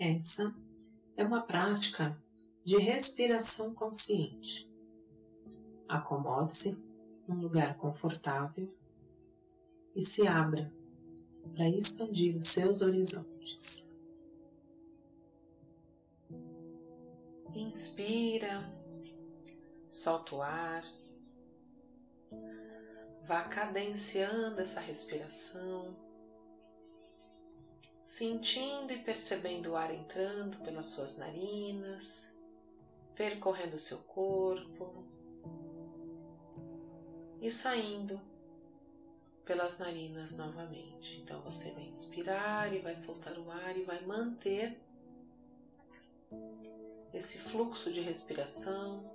Essa é uma prática de respiração consciente. Acomode-se num lugar confortável e se abra para expandir os seus horizontes. Inspira, solta o ar, vá cadenciando essa respiração, sentindo e percebendo o ar entrando pelas suas narinas, percorrendo seu corpo e saindo pelas narinas novamente. Então você vai inspirar e vai soltar o ar e vai manter esse fluxo de respiração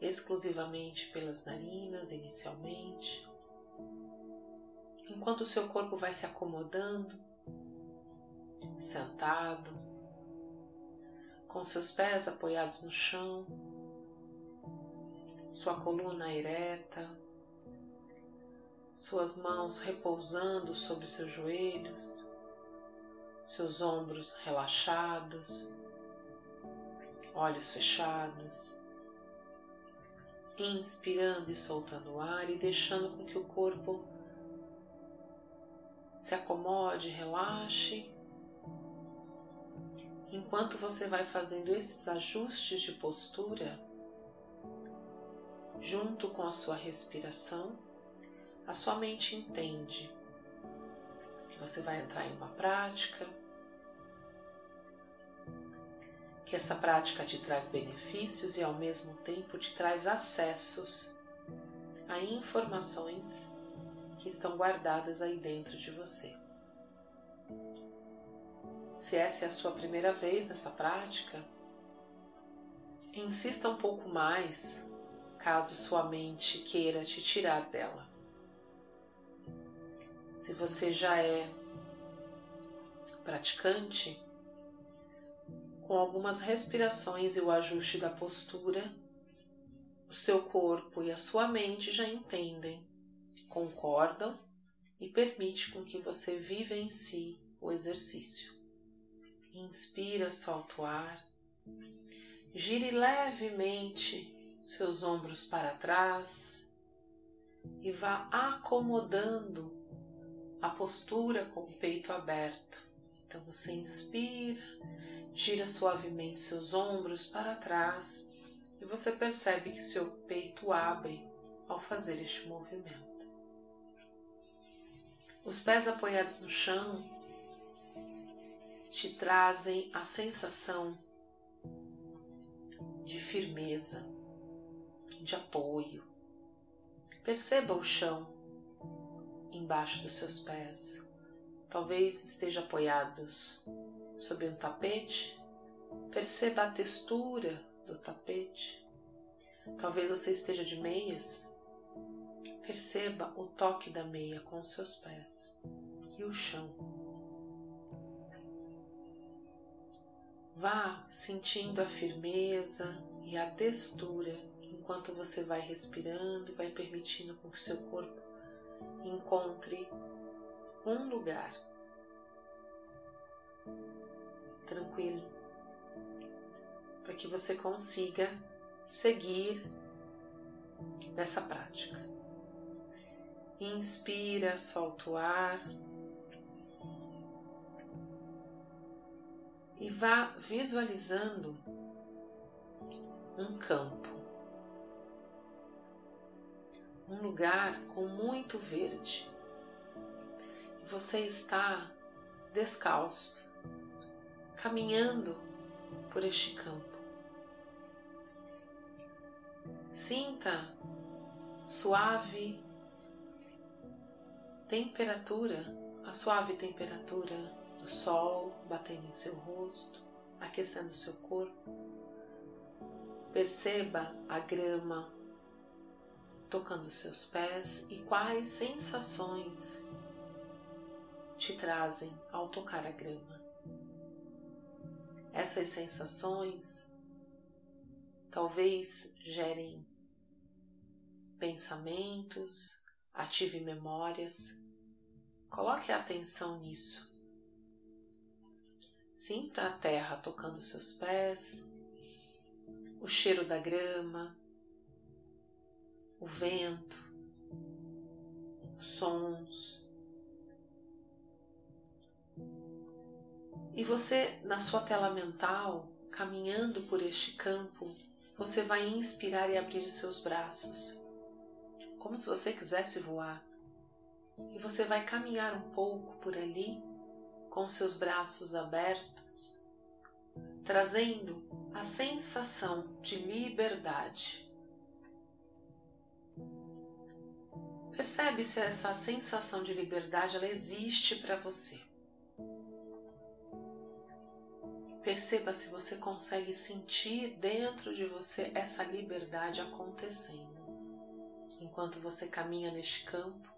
exclusivamente pelas narinas inicialmente, enquanto o seu corpo vai se acomodando, sentado, com seus pés apoiados no chão, sua coluna ereta, suas mãos repousando sobre seus joelhos, seus ombros relaxados, olhos fechados, inspirando e soltando o ar e deixando com que o corpo se acomode, relaxe. Enquanto você vai fazendo esses ajustes de postura, junto com a sua respiração, a sua mente entende que você vai entrar em uma prática, que essa prática te traz benefícios e ao mesmo tempo te traz acessos a informações que estão guardadas aí dentro de você. Se essa é a sua primeira vez nessa prática, insista um pouco mais caso sua mente queira te tirar dela. Se você já é praticante, com algumas respirações e o ajuste da postura, o seu corpo e a sua mente já entendem, concordam e permite com que você em si o exercício. Inspira, solta o ar, gire levemente seus ombros para trás e vá acomodando a postura com o peito aberto. Então você inspira, gira suavemente seus ombros para trás e você percebe que seu peito abre ao fazer este movimento. Os pés apoiados no chão te trazem a sensação de firmeza, de apoio. Perceba o chão embaixo dos seus pés. Talvez esteja apoiados sobre um tapete. Perceba a textura do tapete. Talvez você esteja de meias. Perceba o toque da meia com os seus pés e o chão. Vá sentindo a firmeza e a textura enquanto você vai respirando e vai permitindo com que seu corpo encontre um lugar tranquilo para que você consiga seguir nessa prática. Inspira, solta o ar vá visualizando um campo um lugar com muito verde. Você está descalço, caminhando por este campo. Sinta suave temperatura, a suave temperatura do sol batendo em seu rosto, aquecendo seu corpo. Perceba a grama tocando seus pés e quais sensações te trazem ao tocar a grama. Essas sensações talvez gerem pensamentos, ative memórias. Coloque atenção nisso. Sinta a terra tocando seus pés, o cheiro da grama, o vento, os sons. E você, na sua tela mental, caminhando por este campo, você vai inspirar e abrir os seus braços, como se você quisesse voar. E você vai caminhar um pouco por ali com seus braços abertos, trazendo a sensação de liberdade. Percebe se essa sensação de liberdade ela existe para você. Perceba se você consegue sentir dentro de você essa liberdade acontecendo. Enquanto você caminha neste campo,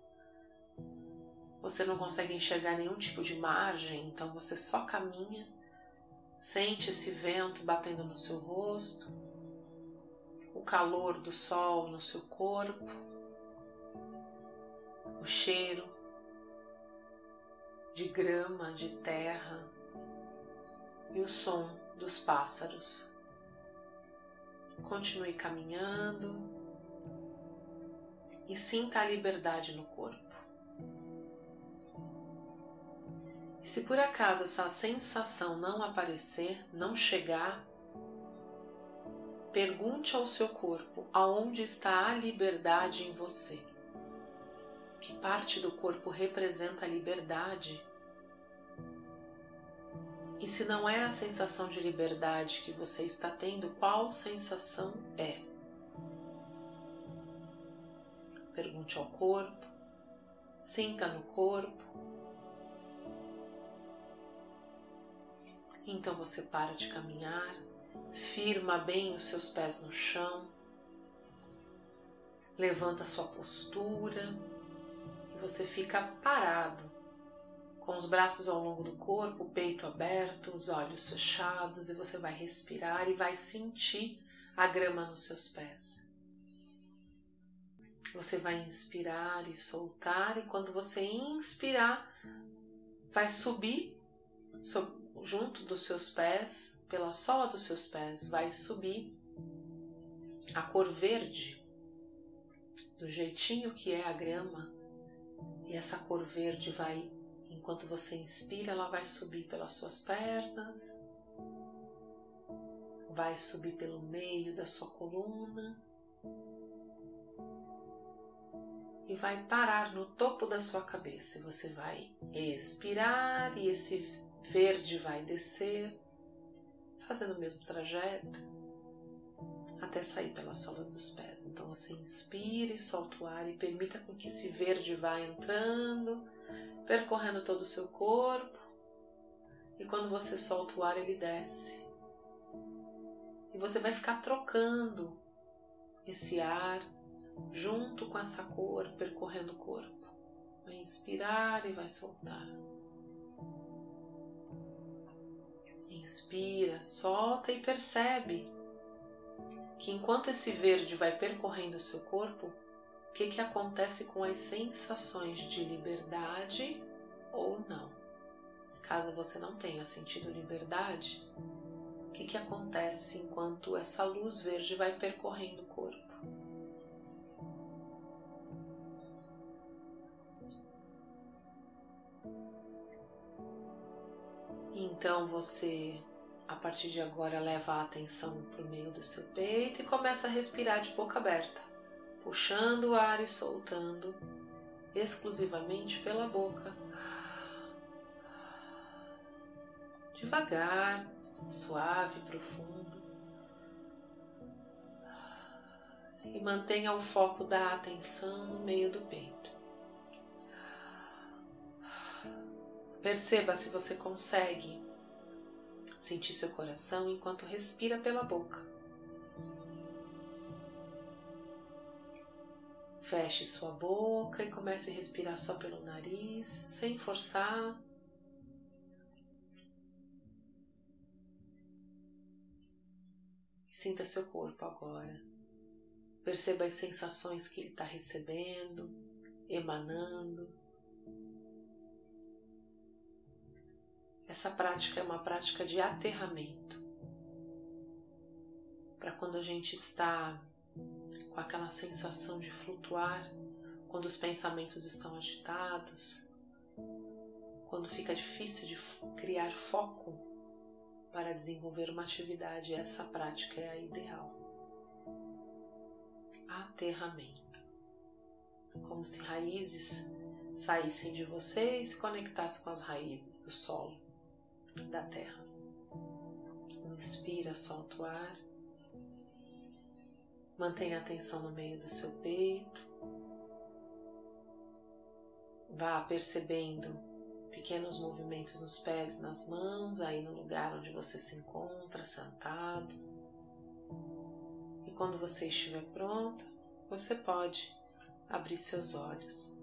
você não consegue enxergar nenhum tipo de margem, então você só caminha, sente esse vento batendo no seu rosto, o calor do sol no seu corpo, o cheiro de grama, de terra e o som dos pássaros. Continue caminhando e sinta a liberdade no corpo. Se por acaso essa sensação não aparecer, não chegar, pergunte ao seu corpo aonde está a liberdade em você. Que parte do corpo representa a liberdade? E se não é a sensação de liberdade que você está tendo, qual sensação é? Pergunte ao corpo, sinta no corpo Então você para de caminhar, firma bem os seus pés no chão, levanta a sua postura e você fica parado, com os braços ao longo do corpo, o peito aberto, os olhos fechados e você vai respirar e vai sentir a grama nos seus pés. Você vai inspirar e soltar, e quando você inspirar, vai subir junto dos seus pés, pela sola dos seus pés, vai subir a cor verde, do jeitinho que é a grama, e essa cor verde vai, enquanto você inspira, ela vai subir pelas suas pernas, vai subir pelo meio da sua coluna e vai parar no topo da sua cabeça. Você vai expirar e esse verde vai descer, fazendo o mesmo trajeto até sair pela sola dos pés. Então você inspire, solta o ar e permita com que esse verde vá entrando, percorrendo todo o seu corpo. E quando você solta o ar, ele desce. E você vai ficar trocando esse ar junto com essa cor percorrendo o corpo. Vai inspirar e vai soltar. Inspira, solta e percebe que enquanto esse verde vai percorrendo o seu corpo, o que, que acontece com as sensações de liberdade ou não. Caso você não tenha sentido liberdade, o que, que acontece enquanto essa luz verde vai percorrendo o corpo? Então você, a partir de agora, leva a atenção para o meio do seu peito e começa a respirar de boca aberta, puxando o ar e soltando exclusivamente pela boca. Devagar, suave, profundo. E mantenha o foco da atenção no meio do peito. Perceba se você consegue sentir seu coração enquanto respira pela boca. Feche sua boca e comece a respirar só pelo nariz, sem forçar. E sinta seu corpo agora. Perceba as sensações que ele está recebendo, emanando. Essa prática é uma prática de aterramento. Para quando a gente está com aquela sensação de flutuar, quando os pensamentos estão agitados, quando fica difícil de criar foco para desenvolver uma atividade, essa prática é a ideal. Aterramento. Como se raízes saíssem de você e se conectassem com as raízes do solo, da terra. Inspira, solta o ar. Mantenha a atenção no meio do seu peito. Vá percebendo pequenos movimentos nos pés e nas mãos, aí no lugar onde você se encontra, sentado. E quando você estiver pronta, você pode abrir seus olhos.